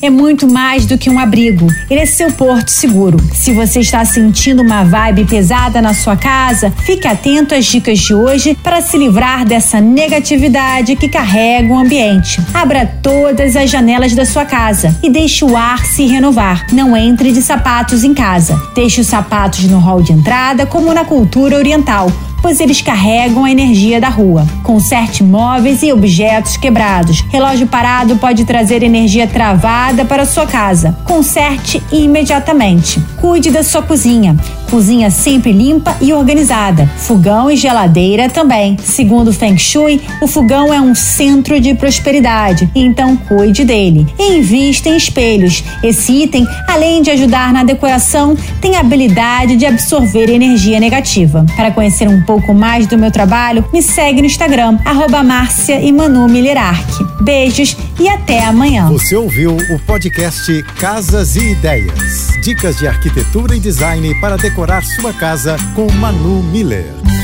é muito mais do que um abrigo. Ele é seu porto seguro. Se você está sentindo uma vibe pesada na sua casa, fique atento às dicas de hoje para se livrar dessa negatividade que carrega o ambiente. Abra todas as janelas da sua casa e deixe o ar se renovar. Não entre de sapatos em casa. Deixe os sapatos no hall de entrada, como na cultura oriental eles carregam a energia da rua. Conserte móveis e objetos quebrados. Relógio parado pode trazer energia travada para sua casa. Conserte imediatamente. Cuide da sua cozinha. Cozinha sempre limpa e organizada. Fogão e geladeira também. Segundo Feng Shui, o fogão é um centro de prosperidade, então cuide dele. E invista em espelhos. Esse item, além de ajudar na decoração, tem a habilidade de absorver energia negativa. Para conhecer um pouco mais do meu trabalho, me segue no Instagram, arroba Márcia e Manu Beijos e até amanhã. Você ouviu o podcast Casas e Ideias. Dicas de arquitetura e design para decorar sua casa com Manu Miller.